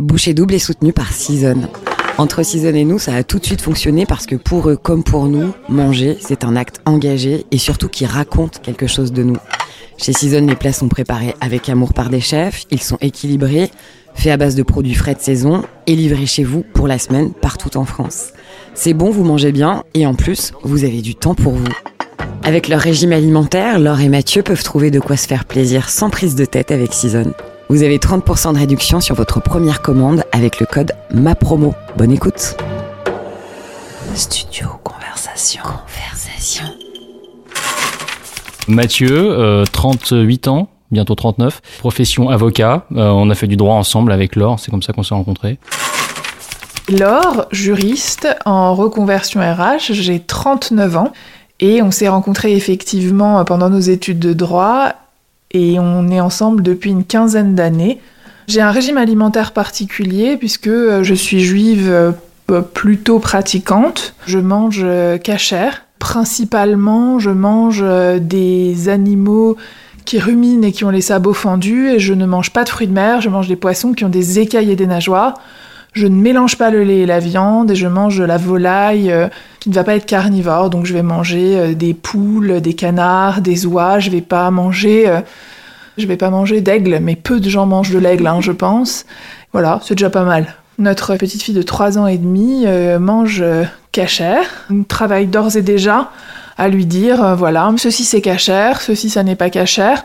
Boucher double est soutenu par Season. Entre Season et nous, ça a tout de suite fonctionné parce que pour eux comme pour nous, manger, c'est un acte engagé et surtout qui raconte quelque chose de nous. Chez Season, les plats sont préparés avec amour par des chefs, ils sont équilibrés, faits à base de produits frais de saison et livrés chez vous pour la semaine partout en France. C'est bon, vous mangez bien et en plus, vous avez du temps pour vous. Avec leur régime alimentaire, Laure et Mathieu peuvent trouver de quoi se faire plaisir sans prise de tête avec Season. Vous avez 30% de réduction sur votre première commande avec le code MAPROMO. Bonne écoute. Studio Conversation. Conversation. Mathieu, euh, 38 ans, bientôt 39, profession avocat. Euh, on a fait du droit ensemble avec Laure, c'est comme ça qu'on s'est rencontrés. Laure, juriste en reconversion RH, j'ai 39 ans et on s'est rencontrés effectivement pendant nos études de droit et on est ensemble depuis une quinzaine d'années. J'ai un régime alimentaire particulier puisque euh, je suis juive euh, plutôt pratiquante. Je mange cachère. Principalement, je mange euh, des animaux qui ruminent et qui ont les sabots fendus et je ne mange pas de fruits de mer, je mange des poissons qui ont des écailles et des nageoires. Je ne mélange pas le lait et la viande et je mange la volaille euh, qui ne va pas être carnivore. Donc je vais manger euh, des poules, des canards, des oies. Je vais pas manger, euh, je vais pas manger d'aigle, mais peu de gens mangent de l'aigle, hein, je pense. Voilà, c'est déjà pas mal. Notre petite fille de 3 ans et demi mange cachère. Travaille d'ores et déjà à lui dire voilà, ceci c'est cachère, ceci ça n'est pas cachère.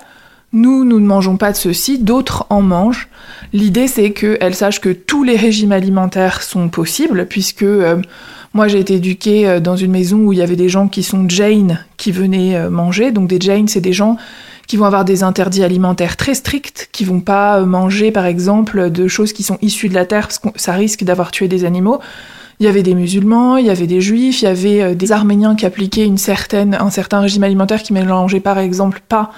Nous, nous ne mangeons pas de ceci, d'autres en mangent. L'idée, c'est qu'elle sache que tous les régimes alimentaires sont possibles, puisque euh, moi, j'ai été éduquée euh, dans une maison où il y avait des gens qui sont Jane qui venaient euh, manger. Donc, des Jane, c'est des gens qui vont avoir des interdits alimentaires très stricts, qui vont pas manger, par exemple, de choses qui sont issues de la terre, parce que ça risque d'avoir tué des animaux. Il y avait des musulmans, il y avait des juifs, il y avait des arméniens qui appliquaient une certaine, un certain régime alimentaire qui mélangeait, par exemple, pas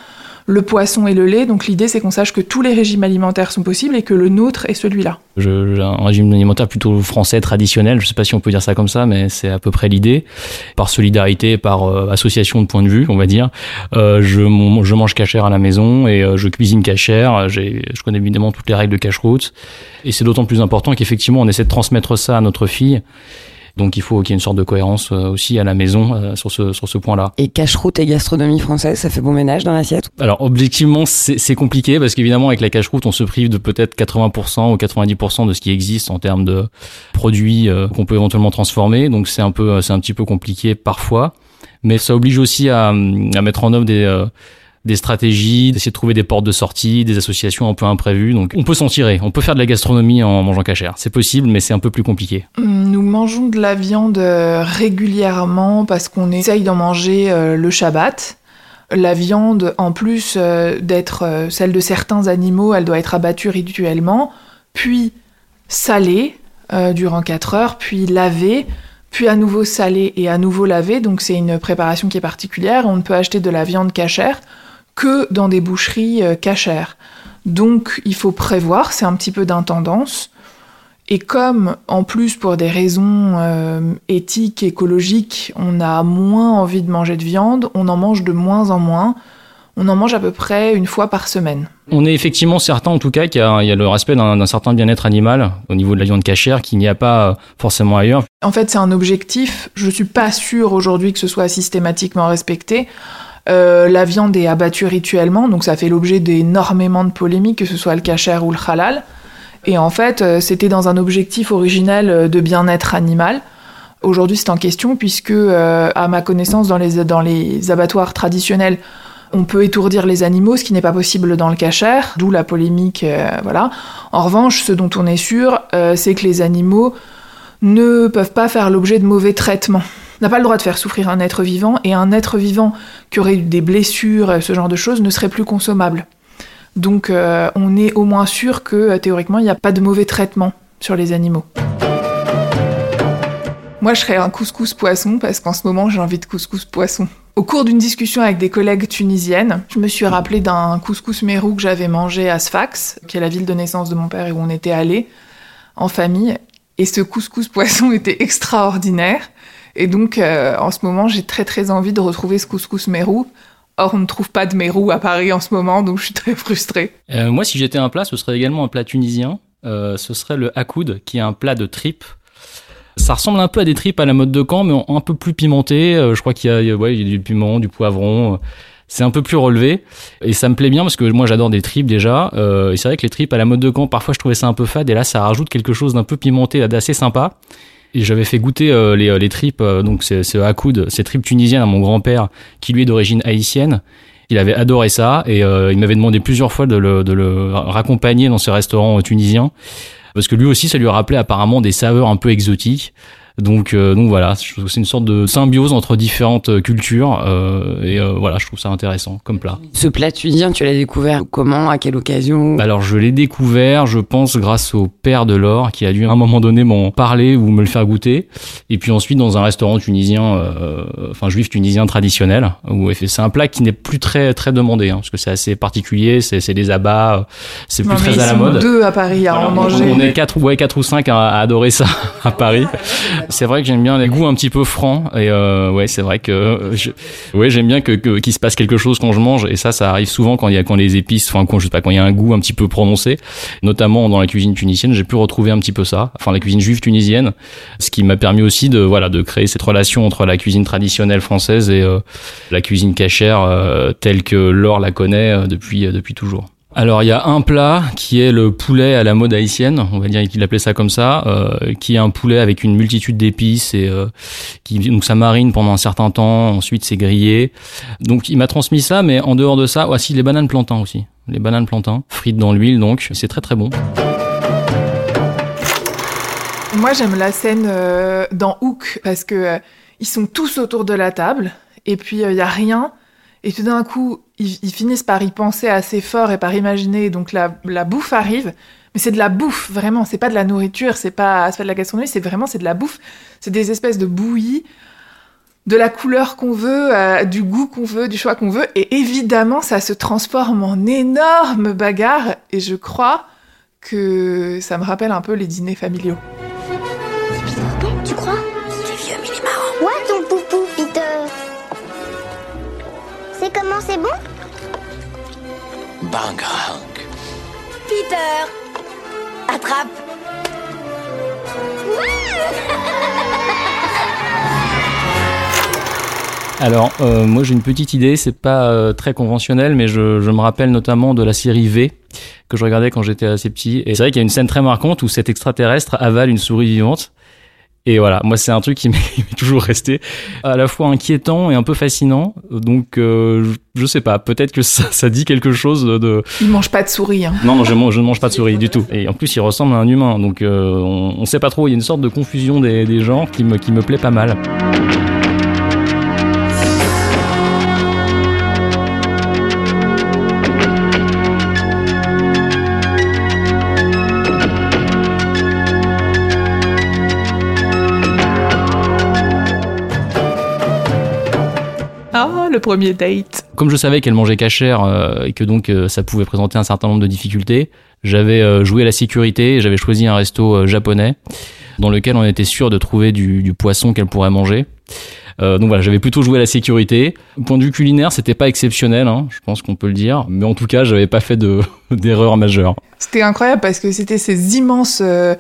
le poisson et le lait. Donc l'idée, c'est qu'on sache que tous les régimes alimentaires sont possibles et que le nôtre est celui-là. Un régime alimentaire plutôt français traditionnel, je ne sais pas si on peut dire ça comme ça, mais c'est à peu près l'idée. Par solidarité, par euh, association de points de vue, on va dire. Euh, je, je, mange cachère à la maison et euh, je cuisine cachère. Je connais évidemment toutes les règles de cache-route. Et c'est d'autant plus important qu'effectivement, on essaie de transmettre ça à notre fille donc il faut qu'il y ait une sorte de cohérence euh, aussi à la maison euh, sur ce, sur ce point-là. Et cache-route et gastronomie française, ça fait bon ménage dans l'assiette Alors objectivement, c'est compliqué parce qu'évidemment avec la cache-route, on se prive de peut-être 80% ou 90% de ce qui existe en termes de produits euh, qu'on peut éventuellement transformer. Donc c'est un peu, c'est un petit peu compliqué parfois, mais ça oblige aussi à, à mettre en œuvre des des stratégies, d'essayer de trouver des portes de sortie, des associations un peu imprévues. Donc on peut s'en tirer, on peut faire de la gastronomie en mangeant cachère. C'est possible, mais c'est un peu plus compliqué. Nous mangeons de la viande euh, régulièrement parce qu'on essaye d'en manger euh, le Shabbat. La viande, en plus euh, d'être celle de certains animaux, elle doit être abattue rituellement, puis salée durant 4 heures, puis lavée, puis à nouveau salée et à nouveau lavée. Donc c'est une préparation qui est particulière. On ne peut acheter de la viande cachère que dans des boucheries euh, cachères. Donc il faut prévoir, c'est un petit peu d'intendance. Et comme, en plus, pour des raisons euh, éthiques, écologiques, on a moins envie de manger de viande, on en mange de moins en moins. On en mange à peu près une fois par semaine. On est effectivement certain, en tout cas, qu'il y, a le respect d'un certain bien-être animal au niveau de la viande cachère qu'il n'y a pas euh, forcément ailleurs. En fait, c'est un objectif. Je suis pas sûre aujourd'hui que ce soit systématiquement respecté. Euh, la viande est abattue rituellement, donc ça fait l'objet d'énormément de polémiques, que ce soit le kasher ou le halal. Et en fait, euh, c'était dans un objectif originel euh, de bien-être animal. Aujourd'hui, c'est en question puisque, à ma connaissance, dans les, dans les abattoirs traditionnels, on peut étourdir les animaux, ce qui n'est pas possible dans le kasher, d'où la polémique. voilà. En revanche, ce dont on est sûr, c'est que les animaux ne peuvent pas faire l'objet de mauvais traitements n'a pas le droit de faire souffrir un être vivant, et un être vivant qui aurait eu des blessures, ce genre de choses, ne serait plus consommable. Donc euh, on est au moins sûr que euh, théoriquement il n'y a pas de mauvais traitement sur les animaux. Moi je serais un couscous poisson parce qu'en ce moment j'ai envie de couscous poisson. Au cours d'une discussion avec des collègues tunisiennes, je me suis rappelé d'un couscous mérou que j'avais mangé à Sfax, qui est la ville de naissance de mon père et où on était allé en famille. Et ce couscous poisson était extraordinaire. Et donc, euh, en ce moment, j'ai très très envie de retrouver ce couscous mérou. Or, on ne trouve pas de mérou à Paris en ce moment, donc je suis très frustrée. Euh, moi, si j'étais un plat, ce serait également un plat tunisien. euh, ce serait le hakoud, qui est un plat de tripes. Ça ressemble un peu à des tripes à la mode de Caen, mais un peu plus pimenté. Je crois qu'il y, a, ouais, y a du piment, du poivron. C'est un peu plus relevé et ça me plaît bien parce que moi j'adore des tripes déjà. Et c'est vrai que les tripes à la mode de Caen, parfois je trouvais ça un peu fade et là ça rajoute quelque chose d'un peu pimenté, d'assez sympa. J'avais fait goûter euh, les, les tripes, euh, donc c'est hakoud, ces tripes tunisiennes à mon grand-père qui lui est d'origine haïtienne. Il avait adoré ça et euh, il m'avait demandé plusieurs fois de le, de le raccompagner dans ce restaurant tunisien parce que lui aussi ça lui rappelait apparemment des saveurs un peu exotiques. Donc, euh, donc voilà, je trouve que c'est une sorte de symbiose entre différentes euh, cultures euh, et euh, voilà, je trouve ça intéressant comme plat. Ce plat tunisien, tu l'as découvert comment, à quelle occasion? Alors je l'ai découvert, je pense, grâce au père de Laure qui a dû à un moment donné m'en parler ou me le faire goûter. Et puis ensuite dans un restaurant tunisien, euh, enfin juif tunisien traditionnel, où c'est un plat qui n'est plus très très demandé, hein, parce que c'est assez particulier, c'est des abats, c'est plus très à la mode. deux à Paris à Voilà, en on- manger. On est quatre, ouais, quatre ou cinq à, à adorer ça à Paris. C'est vrai que j'aime bien les goûts un petit peu francs et euh, ouais, c'est vrai que je, ouais, j'aime bien que que- qu'il se passe quelque chose quand je mange et ça, ça arrive souvent quand il y a quand les épices, enfin quand je sais pas, quand il y a un goût un petit peu prononcé, notamment dans la cuisine tunisienne, j'ai pu retrouver un petit peu ça, enfin la cuisine juive tunisienne, ce qui m'a permis aussi de voilà de créer cette relation entre la cuisine traditionnelle française et euh, la cuisine cachère euh, telle que Laure la connaît euh, depuis depuis toujours. Alors il y a un plat qui est le poulet à la mode haïtienne, on va dire qu'il appelait ça comme ça, euh, qui est un poulet avec une multitude d'épices et euh, qui donc ça marine pendant un certain temps, ensuite c'est grillé. Donc il m'a transmis ça, mais en dehors de ça, voici les bananes plantains aussi, les bananes plantains frites dans l'huile donc c'est très très bon. Moi, j'aime la scène euh, dans Hook parce que euh, ils sont tous autour de la table et puis il y a rien et tout d'un coup ils, finissent par y penser assez fort et par imaginer donc la, bouffe arrive. Mais c'est de la bouffe vraiment, c'est pas de la nourriture, c'est pas, de la gastronomie, c'est vraiment c'est de la bouffe. C'est des espèces de bouillies, de la couleur qu'on veut, euh, du goût qu'on veut, du choix qu'on veut et évidemment ça se transforme en énorme bagarre et je crois que ça me rappelle un peu les dîners familiaux. Tu crois? C'est bon Bang, Hank. Peter Attrape Alors euh, moi j'ai une petite idée, c'est pas euh, très conventionnel, mais je, je me rappelle notamment de la série V que je regardais quand j'étais assez petit. Et c'est vrai qu'il y a une scène très marquante où cet extraterrestre avale une souris vivante. Et voilà, moi c'est un truc qui m'est toujours resté à la fois inquiétant et un peu fascinant. Donc euh, je, sais pas, peut-être que ça, ça dit quelque chose de. Ils mangent pas de souris. Hein. Non, non, je, mange- je ne mange pas de souris du tout. Et en plus il ressemble à un humain, donc euh, on, on sait pas trop. Il y a une sorte de confusion des, des genres qui me, qui me plaît pas mal. Le premier date. Comme je savais qu'elle mangeait cachère euh, et que donc euh, ça pouvait présenter un certain nombre de difficultés, j'avais euh, joué la sécurité et j'avais choisi un resto euh, japonais dans lequel on était sûr de trouver du, du poisson qu'elle pourrait manger. Euh, donc voilà, j'avais plutôt joué la sécurité. Point de vue culinaire, c'était pas exceptionnel, hein, je pense qu'on peut le dire, mais en tout cas, j'avais pas fait de d'erreur majeure. C'était incroyable parce que c'était ces immenses euh,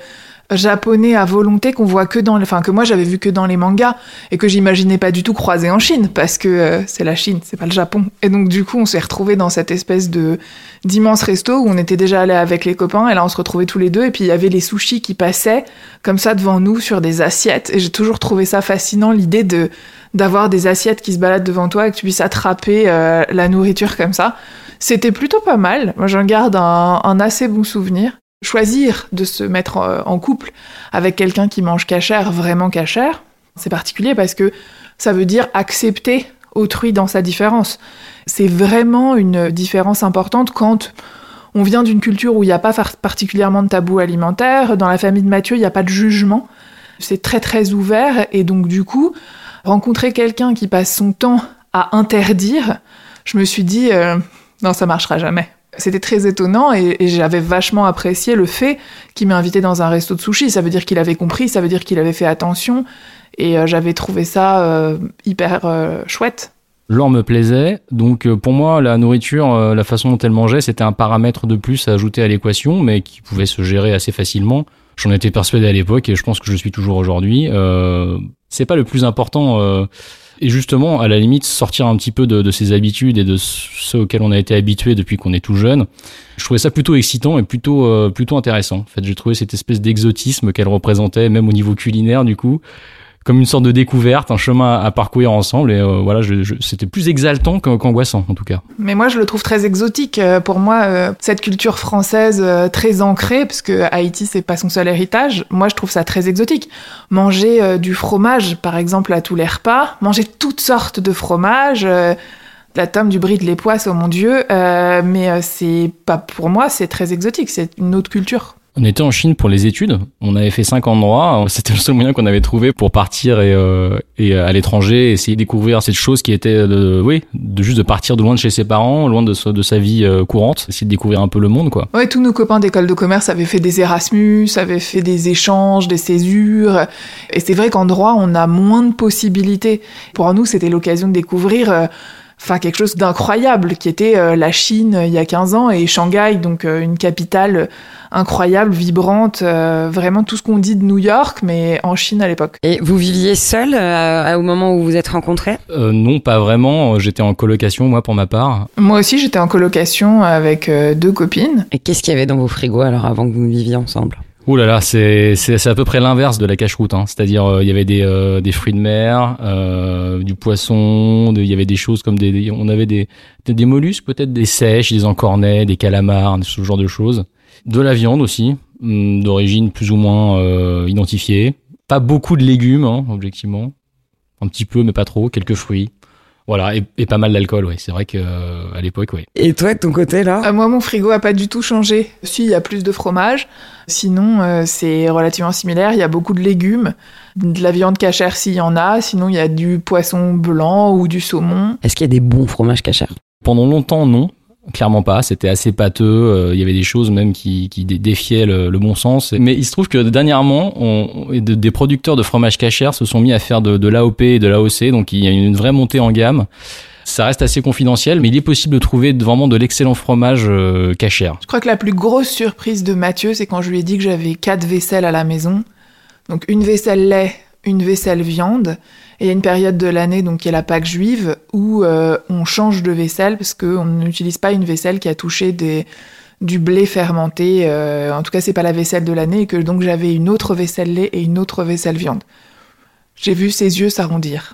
japonais à volonté qu'on voit que dans, enfin que moi j'avais vu que dans les mangas et que j'imaginais pas du tout croiser en Chine parce que euh, c'est la Chine, c'est pas le Japon. Et donc du coup on s'est retrouvés dans cette espèce de d'immense resto où on était déjà allé avec les copains et là on se retrouvait tous les deux et puis il y avait les sushis qui passaient comme ça devant nous sur des assiettes et j'ai toujours trouvé ça fascinant l'idée de d'avoir des assiettes qui se baladent devant toi et que tu puisses attraper euh, la nourriture comme ça. C'était plutôt pas mal. Moi, j'en garde un, un assez bon souvenir. Choisir de se mettre euh, en couple avec quelqu'un qui mange cachère, vraiment cachère, c'est particulier parce que ça veut dire accepter autrui dans sa différence. C'est vraiment une différence importante quand on vient d'une culture où il n'y a pas particulièrement de tabou alimentaire. Dans la famille de Mathieu, il n'y a pas de jugement. C'est très très ouvert et donc du coup, rencontrer quelqu'un qui passe son temps à interdire, je me suis dit euh, non, ça marchera jamais. C'était très étonnant et, j'avais vachement apprécié le fait qu'il m'ait invité dans un resto de sushi. Ça veut dire qu'il avait compris, ça veut dire qu'il avait fait attention et euh, j'avais trouvé ça euh, hyper euh, chouette. L'or me plaisait, donc pour moi la nourriture, la façon dont elle mangeait, c'était un paramètre de plus à ajouter à l'équation, mais qui pouvait se gérer assez facilement. J'en étais persuadé à l'époque et je pense que je suis toujours aujourd'hui. C'est pas le plus important. Et justement, à la limite, sortir un petit peu de, de ses habitudes et de ce auxquels on a été habitué depuis qu'on est tout jeune. Je trouvais ça plutôt excitant et plutôt euh, plutôt intéressant. En fait, j'ai trouvé cette espèce d'exotisme qu'elle représentait, même au niveau culinaire, du coup comme une sorte de découverte, un chemin à parcourir ensemble. Et euh, voilà, c'était plus exaltant qu'angoissant en tout cas. Mais moi, je le trouve très exotique. Euh, pour moi, euh, cette culture française très ancrée, parce que Haïti c'est pas son seul héritage. Moi, je trouve ça très exotique. Manger du fromage, par exemple, à tous les repas, manger toutes sortes de fromages. la tome, du brie, de l'époisse, oh mon dieu, mais c'est pas pour moi, c'est très exotique, c'est une autre culture. On était en Chine pour les études. On avait fait cinq ans de droit. C'était le seul moyen qu'on avait trouvé pour partir et, euh, et à l'étranger, essayer de découvrir cette chose qui était, de, oui, de juste de partir de loin de chez ses parents, loin de, sa- de sa vie euh, courante, essayer de découvrir un peu le monde, quoi. Ouais, tous nos copains d'école de commerce avaient fait des Erasmus, avaient fait des échanges, des césures. Et c'est vrai qu'en droit, on a moins de possibilités. Pour nous, c'était l'occasion de découvrir euh, enfin quelque chose d'incroyable qui était euh, la Chine euh, il y a 15 ans et Shanghai, donc euh, une capitale incroyable, vibrante, euh, vraiment tout ce qu'on dit de New York, mais en Chine à l'époque. Et vous viviez seul euh, au moment où vous vous êtes rencontrés? Euh, non, pas vraiment. J'étais en colocation, moi, pour ma part. Moi aussi, j'étais en colocation avec euh, deux copines. Et qu'est-ce qu'il y avait dans vos frigos alors avant que vous viviez ensemble? Ouh là là, c'est à peu près l'inverse de la cache-route. Hein. C'est-à-dire, euh, il y avait des euh, des fruits de mer, euh, du poisson, il y avait des choses comme des, on avait des des, des mollusques, peut-être des sèches, des encornets, des calamars, ce genre de choses. De la viande aussi, hum, d'origine plus ou moins euh, identifiée. Pas beaucoup de légumes, hein, objectivement. Un petit peu, mais pas trop. Quelques fruits. Voilà, et, et pas mal d'alcool, ouais. C'est vrai que euh, à l'époque, ouais. Et toi, de ton côté, là Euh, moi, mon frigo a pas du tout changé. Si, il y a plus de fromage. Sinon, euh, c'est relativement similaire. Il y a beaucoup de légumes, de la viande cachère s'il y en a. Sinon, il y a du poisson blanc ou du saumon. Est-ce qu'il y a des bons fromages cachers Pendant longtemps, non. Clairement pas. C'était assez pâteux. euh, Il y avait des choses même qui, qui dé- défiaient le, bon sens. Mais il se trouve que dernièrement, on, des producteurs de fromage cachère se sont mis à faire de, de l'AOP et de l'AOC. Donc il y a une vraie montée en gamme. Ça reste assez confidentiel, mais il est possible de trouver vraiment de l'excellent fromage euh, cachère. Je crois que la plus grosse surprise de Mathieu, c'est quand je lui ai dit que j'avais quatre vaisselles à la maison. Donc une vaisselle lait, une vaisselle viande. Et il y a une période de l'année, donc qui est la Pâque juive, où euh, on change de vaisselle parce qu'on n'utilise pas une vaisselle qui a touché des, du blé fermenté. euh, en tout cas, c'est pas la vaisselle de l'année. Et que donc j'avais une autre vaisselle lait et une autre vaisselle viande. J'ai vu ses yeux s'arrondir.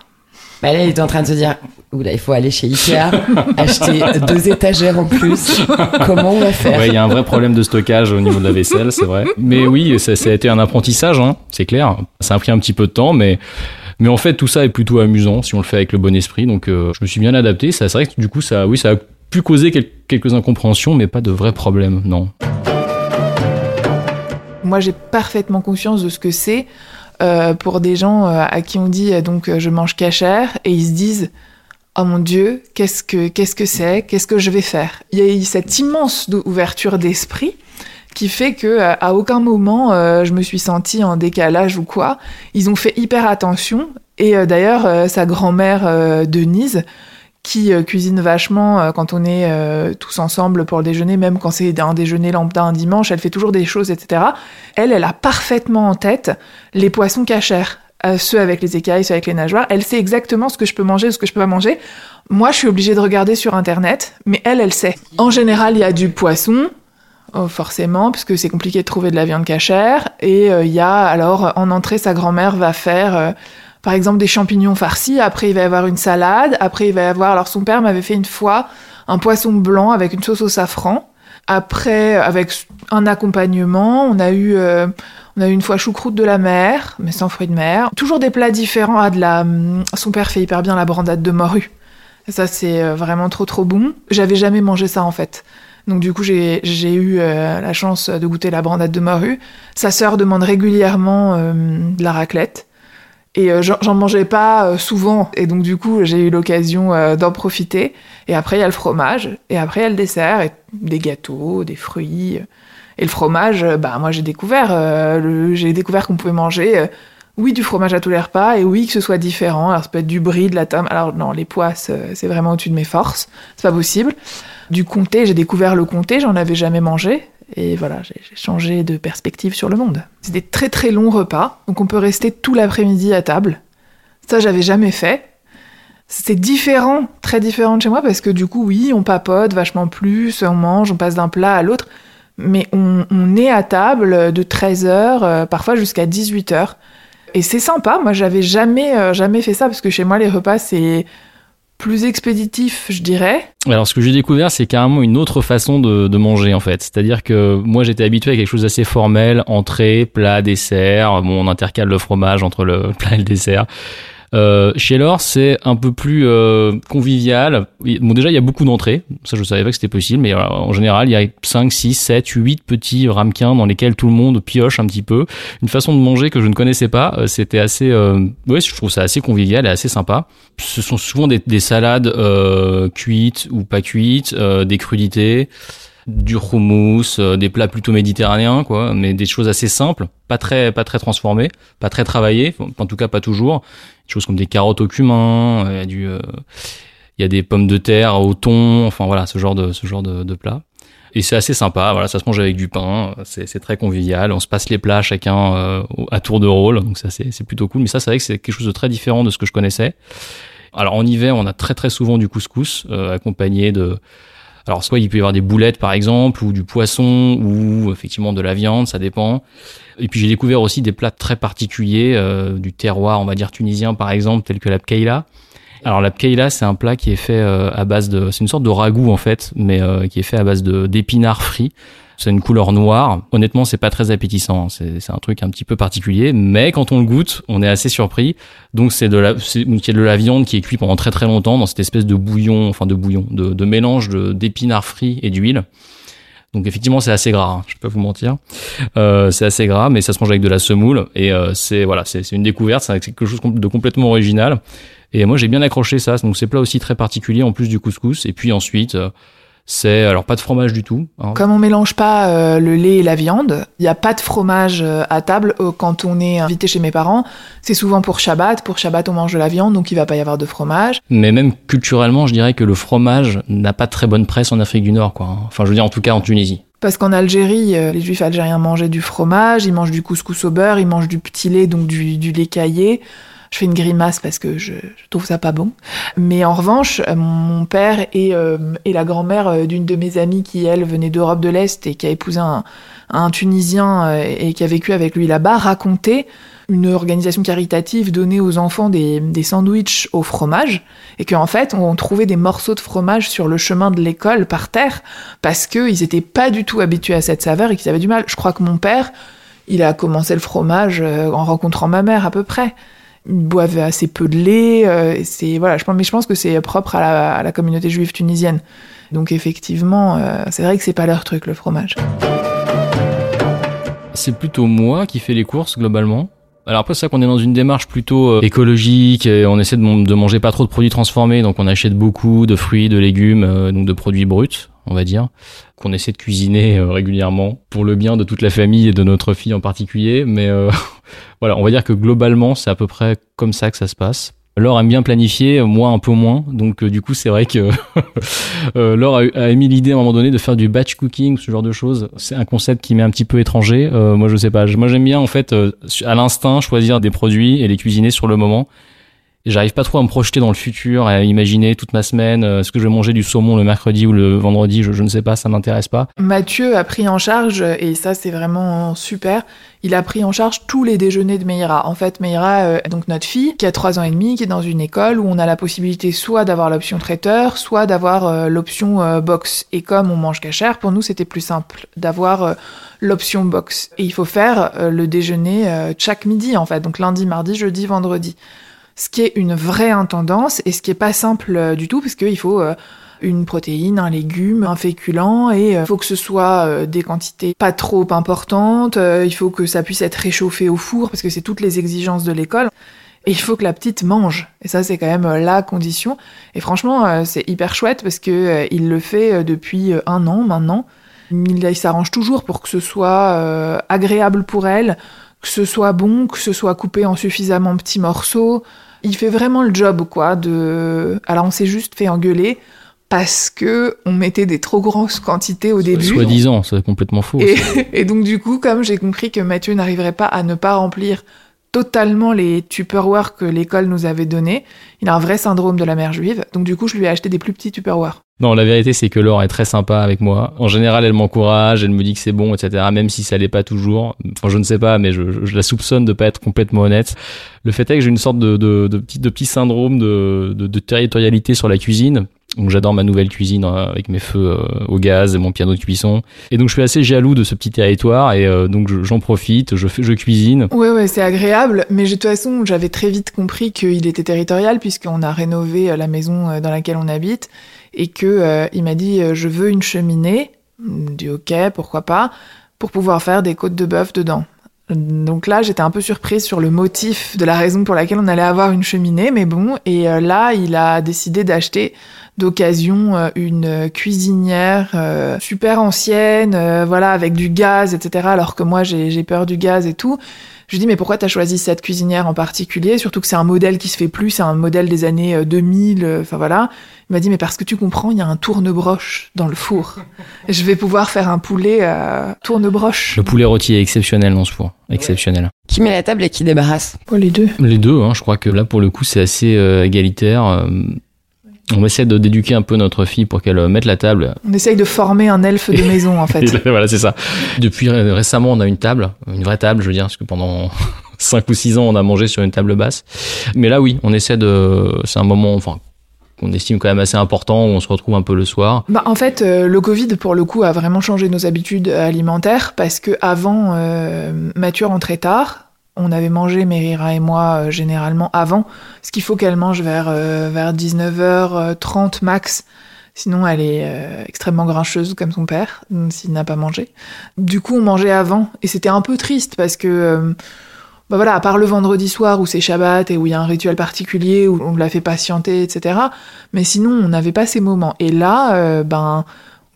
Bah Là, il était en train de se dire Oula, il faut aller chez Ikea, acheter deux étagères en plus. Comment on va faire Ouais, il y a un vrai problème de stockage au niveau de la vaisselle, c'est vrai. Mais oui, ça, ça a été un apprentissage, hein, c'est clair. Ça a pris un petit peu de temps, mais mais en fait tout ça est plutôt amusant si on le fait avec le bon esprit. Donc euh, je me suis bien adapté. Ça, c'est vrai que du coup ça, oui, ça a pu causer quel- quelques incompréhensions, mais pas de vrais problèmes, non. Moi, j'ai parfaitement conscience de ce que c'est euh, pour des gens euh, à qui on dit euh, donc je mange cachère et ils se disent oh mon dieu qu'est-ce que qu'est-ce que c'est qu'est-ce que je vais faire? Il y a eu cette immense ouverture d'esprit qui fait que à aucun moment je me suis sentie en décalage ou quoi. Ils ont fait hyper attention et d'ailleurs sa grand-mère Denise qui euh, cuisine vachement euh, quand on est euh, tous ensemble pour le déjeuner, même quand c'est un déjeuner lambda un dimanche, elle fait toujours des choses, etc. Elle, elle a parfaitement en tête les poissons cachères, euh, ceux avec les écailles, ceux avec les nageoires. Elle sait exactement ce que je peux manger, ce que je peux pas manger. Moi, je suis obligée de regarder sur Internet, mais elle, elle sait. En général, il y a du poisson, oh, forcément, parce que c'est compliqué de trouver de la viande cachère. Et il y a, alors, en entrée, sa grand-mère va faire... par exemple des champignons farcis, après il va y avoir une salade, après il va y avoir, alors son père m'avait fait une fois un poisson blanc avec une sauce au safran, après avec un accompagnement, on a eu, euh, on a eu une fois choucroute de la mer, mais sans fruits de mer, toujours des plats différents, ah, de la, hum, son père fait hyper bien la brandade de morue, ça c'est euh, vraiment trop trop bon, j'avais jamais mangé ça en fait. Donc du coup, j'ai j'ai eu euh, la chance de goûter la brandade de morue. Sa sœur demande régulièrement euh, de la raclette. Et euh, j'en mangeais pas euh, souvent. Et donc, du coup, j'ai eu l'occasion euh, d'en profiter. Et après, il y a le fromage. Et après, il y a le dessert. Et des gâteaux, des fruits. Et le fromage, bah, moi, j'ai découvert, euh, j'ai découvert qu'on pouvait manger euh, oui, du fromage à tous les repas, et oui, que ce soit différent. Alors, ça peut être du brie, de la tome. Alors, non, les pois, c'est vraiment au-dessus de mes forces. C'est pas possible. Du comté, j'ai découvert le comté, j'en avais jamais mangé. Et voilà, j'ai changé de perspective sur le monde. C'est des très très longs repas, donc on peut rester tout l'après-midi à table. Ça, j'avais jamais fait. C'est différent, très différent de chez moi, parce que du coup, oui, on papote vachement plus, on mange, on passe d'un plat à l'autre, mais on, est à table de 13h, euh, parfois jusqu'à 18h. Et c'est sympa, moi j'avais jamais, euh, jamais fait ça, parce que chez moi, les repas, c'est plus expéditif, je dirais. Alors, ce que j'ai découvert, c'est carrément une autre façon de, manger, en fait. C'est-à-dire que moi, j'étais habitué à quelque chose d'assez formel, entrée, plat, dessert. Bon, on intercale le fromage entre le plat et le dessert. Euh, chez Laure, c'est un peu plus euh, convivial. Bon, déjà, il y a beaucoup d'entrées. Ça, je savais pas que c'était possible, mais euh, en général, il y a 5, 6, 7, 8 petits ramequins dans lesquels tout le monde pioche un petit peu. Une façon de manger que je ne connaissais pas. Euh, c'était assez, euh, ouais, je trouve ça assez convivial et assez sympa. Ce sont souvent des, des salades cuites ou pas cuites, des crudités du houmous, euh, des plats plutôt méditerranéens, quoi, mais des choses assez simples, pas très, pas très transformées, pas très travaillées, en tout cas pas toujours. Des choses comme des carottes au cumin, euh, il y a du, euh, il y a des pommes de terre au thon, enfin voilà, ce genre de, ce genre de, de plats. Et c'est assez sympa, voilà, ça se mange avec du pain, c'est très convivial, on se passe les plats chacun à tour de rôle, donc ça c'est plutôt cool. Mais ça, c'est vrai que c'est quelque chose de très différent de ce que je connaissais. Alors en hiver, on a très très souvent du couscous accompagné de alors soit il peut y avoir des boulettes par exemple, ou du poisson, ou effectivement de la viande, ça dépend. Et puis j'ai découvert aussi des plats très particuliers euh, du terroir, on va dire tunisien par exemple, tel que la. Alors la pkeila, c'est un plat qui est fait euh, à base de, c'est une sorte de ragoût en fait, mais euh, qui est fait à base de d'épinards frits c'est une couleur noire. Honnêtement, c'est pas très appétissant. C'est un truc un petit peu particulier, mais quand on le goûte, on est assez surpris. Donc c'est de la, c'est de la viande qui est cuite pendant très très longtemps dans cette espèce de bouillon, enfin de bouillon, de, de mélange d'épinards frits et d'huile. Donc effectivement, c'est assez gras. Hein, je peux pas vous mentir. Euh, c'est assez gras, mais ça se mange avec de la semoule et euh, c'est voilà, c'est une découverte. C'est quelque chose de complètement original. Et moi, j'ai bien accroché ça. Donc c'est plat aussi très particulier en plus du couscous. Et puis ensuite. Euh, c'est alors pas de fromage du tout. Hein. Comme on mélange pas euh, le lait et la viande, il n'y a pas de fromage euh, à table euh, quand on est invité chez mes parents. C'est souvent pour Shabbat. Pour Shabbat, on mange de la viande, donc il va pas y avoir de fromage. Mais même culturellement, je dirais que le fromage n'a pas très bonne presse en Afrique du Nord, quoi. Hein. Enfin, je veux dire en tout cas en Tunisie. Parce qu'en Algérie, les juifs algériens mangeaient du fromage, ils mangent du couscous au beurre, ils mangent du petit lait, donc du, du lait caillé. Je fais une grimace parce que je, trouve ça pas bon. Mais en revanche, euh, mon père et, euh, et la grand-mère euh, d'une de mes amies qui, elle, venait d'Europe de l'Est et qui a épousé un, un Tunisien et qui a vécu avec lui là-bas, racontaient une organisation caritative donnait aux enfants des, des sandwichs au fromage et qu'en fait on trouvait des morceaux de fromage sur le chemin de l'école par terre parce qu'ils étaient pas du tout habitués à cette saveur et qu'ils avaient du mal. Je crois que mon père, il a commencé le fromage en rencontrant ma mère à peu près boivent assez peu de lait. Euh, c'est voilà, je pense, mais je pense que c'est propre à la, communauté juive tunisienne. Donc effectivement, euh, c'est vrai que c'est pas leur truc le fromage. C'est plutôt moi qui fais les courses globalement. Alors après c'est ça qu'on est dans une démarche plutôt euh, écologique on essaie de, de, manger pas trop de produits transformés donc on achète beaucoup de fruits, de légumes, donc de produits bruts on va dire, qu'on essaie de cuisiner euh, régulièrement pour le bien de toute la famille et de notre fille en particulier. Mais euh, voilà, on va dire que globalement, c'est à peu près comme ça que ça se passe. Laure aime bien planifier, moi un peu moins. Donc euh, du coup, c'est vrai que Laure a, émis l'idée à un moment donné de faire du batch cooking, ce genre de choses. C'est un concept qui m'est un petit peu étranger. moi, je sais pas. Moi, j'aime bien en fait à l'instinct choisir des produits et les cuisiner sur le moment j'arrive pas trop à me projeter dans le futur, à imaginer toute ma semaine, euh, est-ce que je vais manger du saumon le mercredi ou le vendredi, je, ne sais pas, ça m'intéresse pas. Mathieu a pris en charge, et ça c'est vraiment super, il a pris en charge tous les déjeuners de Meira. En fait, Meira, euh, donc notre fille, qui a 3 ans et demi, qui est dans une école où on a la possibilité soit d'avoir l'option traiteur, soit d'avoir euh, l'option box. Et comme on mange cachère, pour nous c'était plus simple d'avoir l'option box. Et il faut faire le déjeuner chaque midi en fait, donc lundi, mardi, jeudi, vendredi ce qui est une vraie intendance et ce qui est pas simple euh, du tout parce qu'il faut euh, une protéine, un légume, un féculent et il euh, faut que ce soit des quantités pas trop importantes, il faut que ça puisse être réchauffé au four parce que c'est toutes les exigences de l'école. Et il faut que la petite mange. Et ça, c'est quand même la condition. Et franchement, c'est hyper chouette parce que il le fait depuis un an maintenant. Il, il s'arrange toujours pour que ce soit agréable pour elle, que ce soit bon, que ce soit coupé en suffisamment petits morceaux. Il fait vraiment le job, quoi. De... Alors, on s'est juste fait engueuler parce que on mettait des trop grosses quantités au début. Soi-disant, c'est complètement faux. Et, et donc, du coup, comme j'ai compris que Mathieu n'arriverait pas à ne pas remplir totalement les Tupperware que l'école nous avait donnés. Il a un vrai syndrome de la mère juive. Donc du coup, je lui ai acheté des plus petits Tupperware. Non, la vérité, c'est que Laure est très sympa avec moi. En général, elle m'encourage, elle me dit que c'est bon, etc. Même si ça l'est pas toujours. Enfin, je ne sais pas, mais je, la soupçonne de pas être complètement honnête. Le fait est que j'ai une sorte de, de, de, petit, de petit syndrome de, de, de territorialité sur la cuisine. Donc j'adore ma nouvelle cuisine euh, avec mes feux euh, au gaz et mon piano de cuisson. Et donc je suis assez jaloux de ce petit territoire et euh, donc je- j'en profite, je cuisine. Ouais, ouais, c'est agréable. Mais de toute façon, j'avais très vite compris qu'il était territorial puisqu'on a rénové euh, la maison dans laquelle on habite et que il m'a dit je veux une cheminée. Dis ok, pourquoi pas, pour pouvoir faire des côtes de bœuf dedans. Donc là, j'étais un peu surprise sur le motif de la raison pour laquelle on allait avoir une cheminée, mais bon. Et là, il a décidé d'acheter d'occasion euh, une cuisinière euh, super ancienne, euh, voilà, avec du gaz, etc. Alors que moi, j'ai j'ai peur du gaz et tout. Je lui dis mais pourquoi t'as choisi cette cuisinière en particulier? Surtout que c'est un modèle qui se fait plus, c'est un modèle des années euh, 2000. euh, Enfin voilà. Il m'a dit mais parce que tu comprends, il y a un tourne-broche dans le four. Et je vais pouvoir faire un poulet euh, tourne-broche. Le poulet rôti est exceptionnel dans ce four. Exceptionnel. Qui met la table et qui débarrasse Oh, les deux. Les deux, hein, je crois que là pour le coup c'est assez euh, égalitaire. Euh, on essaie de d'éduquer un peu notre fille pour qu'elle euh, mette la table. On essaye de former un elfe de maison en fait. Voilà, c'est ça. Depuis ré- récemment, on a une table, une vraie table, je veux dire, parce que pendant 5 ou 6 ans, on a mangé sur une table basse. Mais là, oui, on essaie de. C'est un moment, enfin, qu'on estime quand même assez important, où on se retrouve un peu le soir. Bah, en fait, euh, le Covid, pour le coup, a vraiment changé nos habitudes alimentaires parce que avant, euh, Mathieu rentrait tard. On avait mangé, Merira et moi, euh, généralement avant. Ce qu'il faut qu'elle mange vers, euh, vers 19h30 max. Sinon, elle est euh, extrêmement grincheuse comme son père, s'il n'a pas mangé. Du coup, on mangeait avant. Et c'était un peu triste parce que, bah voilà, à part le vendredi soir où c'est Shabbat et où il y a un rituel particulier, où on la fait patienter, etc. Mais sinon, on n'avait pas ces moments. Et là, ben,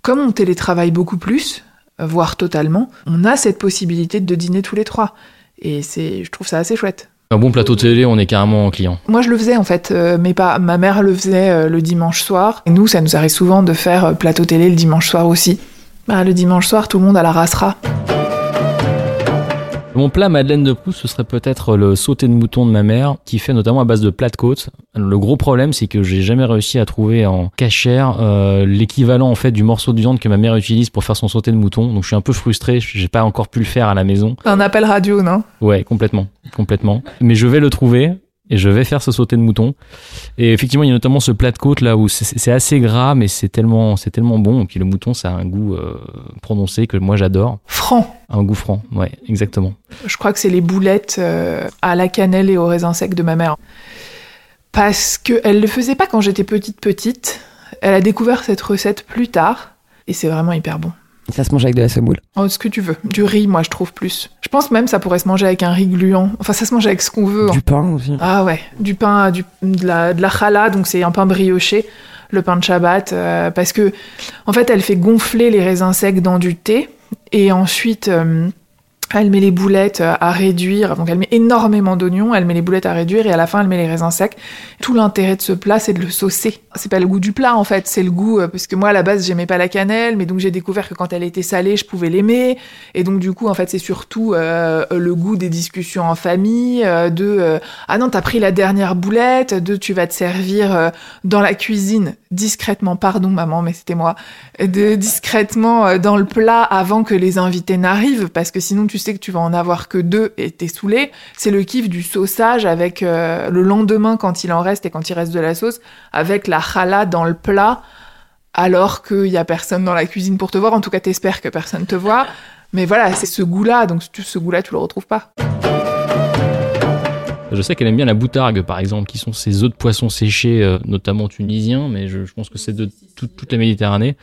comme on télétravaille beaucoup plus, voire totalement, on a cette possibilité de dîner tous les trois. Et c'est, je trouve ça assez chouette. Un bon plateau télé, on est carrément client. Moi, je le faisais en fait, euh, mais pas. Ma mère le faisait euh, le dimanche soir. Et nous, ça nous arrive souvent de faire euh, plateau télé le dimanche soir aussi. Bah, le dimanche soir, tout le monde à la rassera. Mon plat Madeleine de Proust, ce serait peut-être le sauté de mouton de ma mère, qui fait notamment à base de plat de côte. Le gros problème, c'est que j'ai jamais réussi à trouver en cachère euh, l'équivalent en fait du morceau de viande que ma mère utilise pour faire son sauté de mouton. Donc je suis un peu frustré, j'ai pas encore pu le faire à la maison. Un appel radio, non? Ouais, complètement, complètement. Mais je vais le trouver et je vais faire ce sauté de mouton. Et effectivement, il y a notamment ce plat de côte là où c'est assez gras, mais c'est tellement, c'est tellement bon. Et puis le mouton, ça a un goût euh, prononcé que moi j'adore, Franc. un goût franc. Ouais, exactement. Je crois que c'est les boulettes euh, à la cannelle et au raisin sec de ma mère. Parce qu'elle le faisait pas quand j'étais petite petite. Elle a découvert cette recette plus tard. Et c'est vraiment hyper bon. Ça se mange avec de la semoule. Oh, ce que tu veux. Du riz, moi, je trouve plus. Je pense même ça pourrait se manger avec un riz gluant. Enfin, ça se mange avec ce qu'on veut. Du pain aussi. Ah ouais, du pain, du, de, la, de la challah, donc c'est un pain brioché, le pain de Shabbat, euh, parce que en fait elle fait gonfler les raisins secs dans du thé et ensuite euh, elle met les boulettes euh, à réduire, donc elle met énormément d'oignons, elle met les boulettes à réduire et à la fin elle met les raisins secs. Tout l'intérêt de ce plat c'est de le saucer. C'est pas le goût du plat en fait, c'est le goût euh, parce que moi à la base j'aimais pas la cannelle, mais donc j'ai découvert que quand elle était salée je pouvais l'aimer et donc du coup en fait c'est surtout euh, le goût des discussions en famille, de ah non t'as pris la dernière boulette, de tu vas te servir dans la cuisine discrètement, pardon maman mais c'était moi, de discrètement dans le plat avant que les invités n'arrivent parce que sinon sais que tu vas en avoir que deux et t'es saoulé. C'est le kiff du sauçage avec euh, le lendemain quand il en reste et quand il reste de la sauce avec la challah dans le plat alors qu'il y a personne dans la cuisine pour te voir. En tout cas t'espères que personne te voit. Mais voilà, c'est ce goût-là, donc tu- ce goût-là tu le retrouves pas. Je sais qu'elle aime bien la boutargue, par exemple, qui sont ces œufs de poisson séchés, euh, notamment tunisiens, mais je, je pense que c'est de toute la Méditerranée.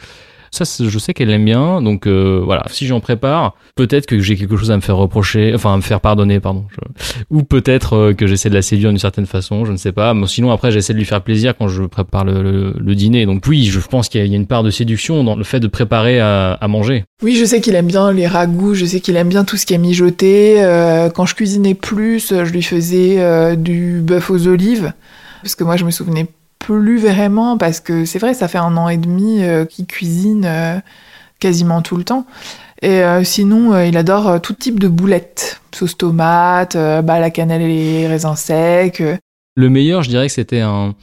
Ça, je sais qu'elle aime bien. Donc euh, voilà, si j'en prépare, peut-être que j'ai quelque chose à me faire reprocher, enfin à me faire pardonner, pardon. Ou peut-être euh, que j'essaie de la séduire d'une certaine façon, je ne sais pas. Mais sinon, après, j'essaie de lui faire plaisir quand je prépare le, dîner. Donc oui, je pense qu'il y a- une part de séduction dans le fait de préparer à, manger. Oui, je sais qu'il aime bien les ragoûts, je sais qu'il aime bien tout ce qui est mijoté. Euh, quand je cuisinais plus, je lui faisais du bœuf aux olives. Parce que moi, je me souvenais plus vraiment, parce que c'est vrai, ça fait un an et demi euh, qu'il cuisine euh, quasiment tout le temps. Et euh, sinon, il adore tout type de boulettes. Sauce tomate, bah, la cannelle et les raisins secs. Le meilleur, je dirais que c'était un,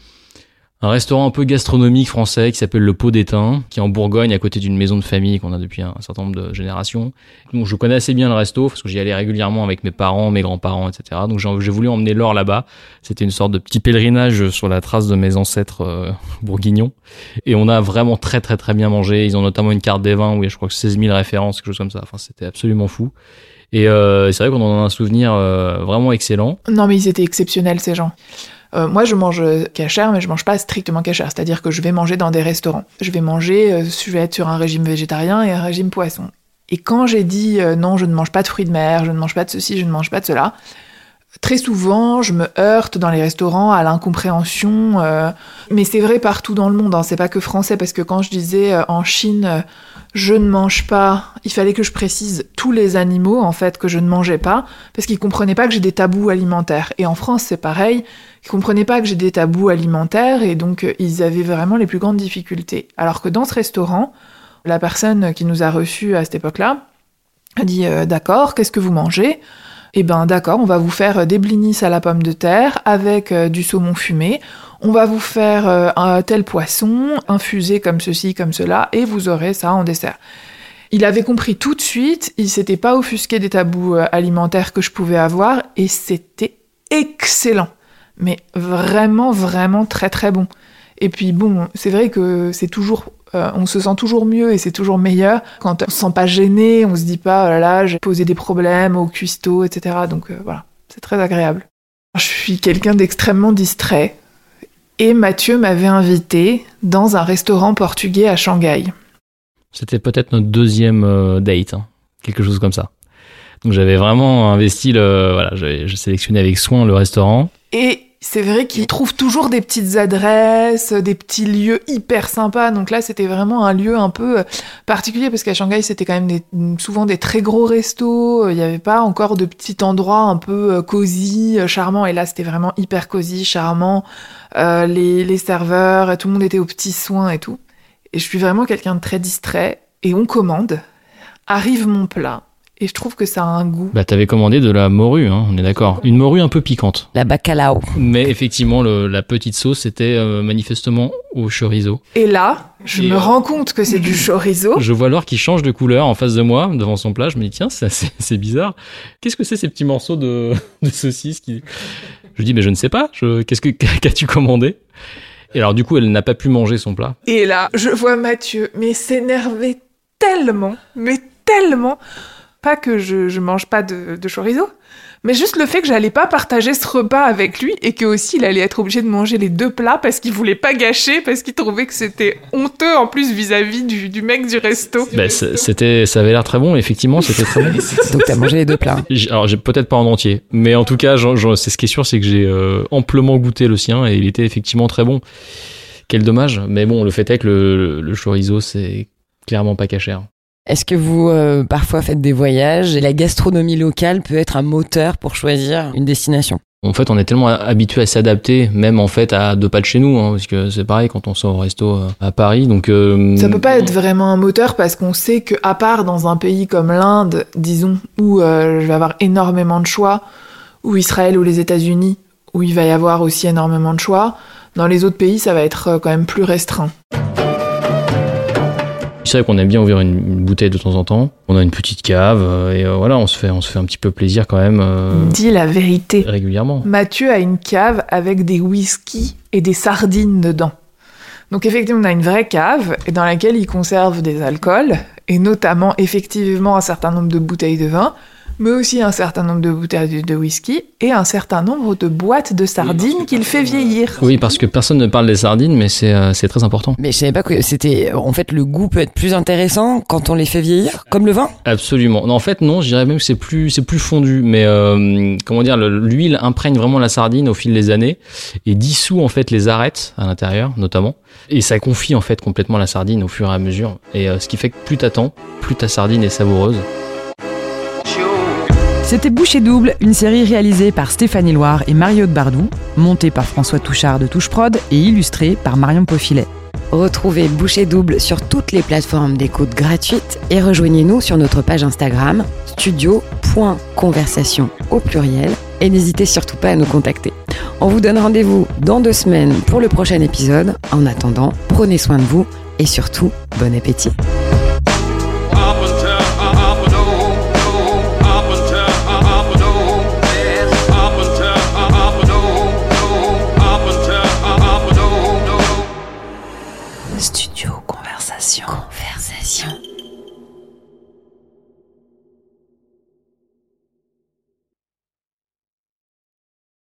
un restaurant un peu gastronomique français qui s'appelle le Pot d'Étain, qui est en Bourgogne, à côté d'une maison de famille qu'on a depuis un, certain nombre de générations. Donc je connais assez bien le resto, parce que j'y allais régulièrement avec mes parents, mes grands-parents, etc. Donc j'ai voulu emmener Laure là-bas. C'était une sorte de petit pèlerinage sur la trace de mes ancêtres euh, bourguignons. Et on a vraiment très très très bien mangé. Ils ont notamment une carte des vins où il y a je crois que 16 000 références, quelque chose comme ça. Enfin, c'était absolument fou. Et euh, c'est vrai qu'on en a un souvenir euh, vraiment excellent. Non, mais ils étaient exceptionnels, ces gens. Euh, moi, je mange cachère, mais je mange pas strictement cachère. C'est-à-dire que je vais manger dans des restaurants. Je vais manger, euh, je vais être sur un régime végétarien et un régime poisson. Et quand j'ai dit euh, non, je ne mange pas de fruits de mer, je ne mange pas de ceci, je ne mange pas de cela, très souvent, je me heurte dans les restaurants à l'incompréhension. euh, mais c'est vrai partout dans le monde, hein, c'est pas que français, parce que quand je disais euh, en Chine, euh, je ne mange pas, il fallait que je précise tous les animaux, en fait, que je ne mangeais pas, parce qu'ils comprenaient pas que j'ai des tabous alimentaires. Et en France, c'est pareil, ils comprenaient pas que j'ai des tabous alimentaires, et donc euh, ils avaient vraiment les plus grandes difficultés. Alors que dans ce restaurant, la personne qui nous a reçus à cette époque-là a dit euh, D'accord, qu'est-ce que vous mangez? Eh ben d'accord, on va vous faire des blinis à la pomme de terre avec euh, du saumon fumé. On va vous faire euh, un tel poisson infusé comme ceci, comme cela, et vous aurez ça en dessert. Il avait compris tout de suite, il s'était pas offusqué des tabous euh, alimentaires que je pouvais avoir, et c'était excellent. Mais vraiment, vraiment très très bon. Et puis bon, c'est vrai que c'est toujours, euh, on se sent toujours mieux et c'est toujours meilleur quand on se sent pas gêné, on se dit pas oh là là j'ai posé des problèmes au cuistot, etc. Donc voilà, c'est très agréable. Je suis quelqu'un d'extrêmement distrait et Mathieu m'avait invité dans un restaurant portugais à Shanghai. C'était peut-être notre deuxième euh, date, hein, quelque chose comme ça. Donc j'avais vraiment investi le, voilà, j'ai j'ai sélectionné avec soin le restaurant. Et c'est vrai qu'il trouve toujours des petites adresses, des petits lieux hyper sympas. Donc là, c'était vraiment un lieu un peu euh, particulier parce qu'à Shanghai, c'était quand même souvent des très gros restos. Il n'y avait pas encore de petits endroits un peu euh, cosy, euh, charmants. Et là, c'était vraiment hyper cosy, charmant. Euh, les, les serveurs, tout le monde était aux petits soins et tout. Et je suis vraiment quelqu'un de très distrait. Et on commande. Arrive mon plat. Et je trouve que ça a un goût. Bah t'avais commandé de la morue, hein, on est d'accord. Une morue un peu piquante. La bacalao. Mais effectivement, le- la petite sauce était euh, manifestement au chorizo. Et là, je Et me euh, rend compte que c'est du chorizo. Je vois Laure qui change de couleur en face de moi, devant son plat. Je me dis, tiens, c'est bizarre. Qu'est-ce que c'est ces petits morceaux de, de saucisse qui... Je dis, mais je ne sais pas. Je... Qu'est-ce que qu'as-tu commandé? Et alors, du coup, elle n'a pas pu manger son plat. Et là, je vois Mathieu, mais s'énerver tellement, mais tellement. Pas que je, je mange pas de, de chorizo, mais juste le fait que j'allais pas partager ce repas avec lui et que aussi il allait être obligé de manger les deux plats parce qu'il voulait pas gâcher, parce qu'il trouvait que c'était honteux en plus vis-à-vis du, du mec du resto. Bah, c'était, ça avait l'air très bon. Effectivement, c'était très bon. Donc t'as mangé les deux plats. Alors, j'ai peut-être pas en entier, mais en tout cas, c'est ce qui est sûr, c'est que j'ai euh, amplement goûté le sien et il était effectivement très bon. Quel dommage, mais bon, le fait est que le, le chorizo, c'est clairement pas cachère. Est-ce que vous euh, parfois faites des voyages et la gastronomie locale peut être un moteur pour choisir une destination? En fait, on est tellement habitué à s'adapter, même en fait à deux pas de chez nous, hein, parce que c'est pareil quand on sort au resto euh, à Paris. Donc, euh, Ça peut pas être vraiment un moteur parce qu'on sait que à part dans un pays comme l'Inde, disons, où euh, je vais avoir énormément de choix, ou Israël ou les États-Unis, où il va y avoir aussi énormément de choix, dans les autres pays, ça va être quand même plus restreint. C'est vrai qu'on aime bien ouvrir une, une bouteille de temps en temps. On a une petite cave euh, et euh, voilà, on se fait, on se fait un petit peu plaisir quand même euh, Dis la vérité. régulièrement. Mathieu a une cave avec des whisky et des sardines dedans. Donc effectivement, on a une vraie cave et dans laquelle il conserve des alcools et notamment effectivement un certain nombre de bouteilles de vin, mais aussi un certain nombre de bouteilles de whisky et un certain nombre de boîtes de sardines qu'il fait vieillir. Oui, parce que personne ne parle des sardines, mais c'est euh, c'est très important. Mais je savais pas que c'était. En fait, le goût peut être plus intéressant quand on les fait vieillir, comme le vin? Absolument. Non, en fait, non, je dirais même que c'est plus, c'est plus fondu. Mais euh, comment dire, le- l'huile imprègne vraiment la sardine au fil des années et dissout en fait les arêtes à l'intérieur, notamment. Et ça confie en fait complètement la sardine au fur et à mesure. Et euh, ce qui fait que plus t'attends, plus ta sardine est savoureuse. C'était Boucher Double, une série réalisée par Stéphanie Loire et Mario de Bardou, montée par François Touchard de Touche Prod et illustrée par Marion Paufilet. Retrouvez Boucher Double sur toutes les plateformes d'écoute gratuites et rejoignez-nous sur notre page Instagram studio.conversation au pluriel et n'hésitez surtout pas à nous contacter. On vous donne rendez-vous dans deux semaines pour le prochain épisode. En attendant, prenez soin de vous et surtout, bon appétit.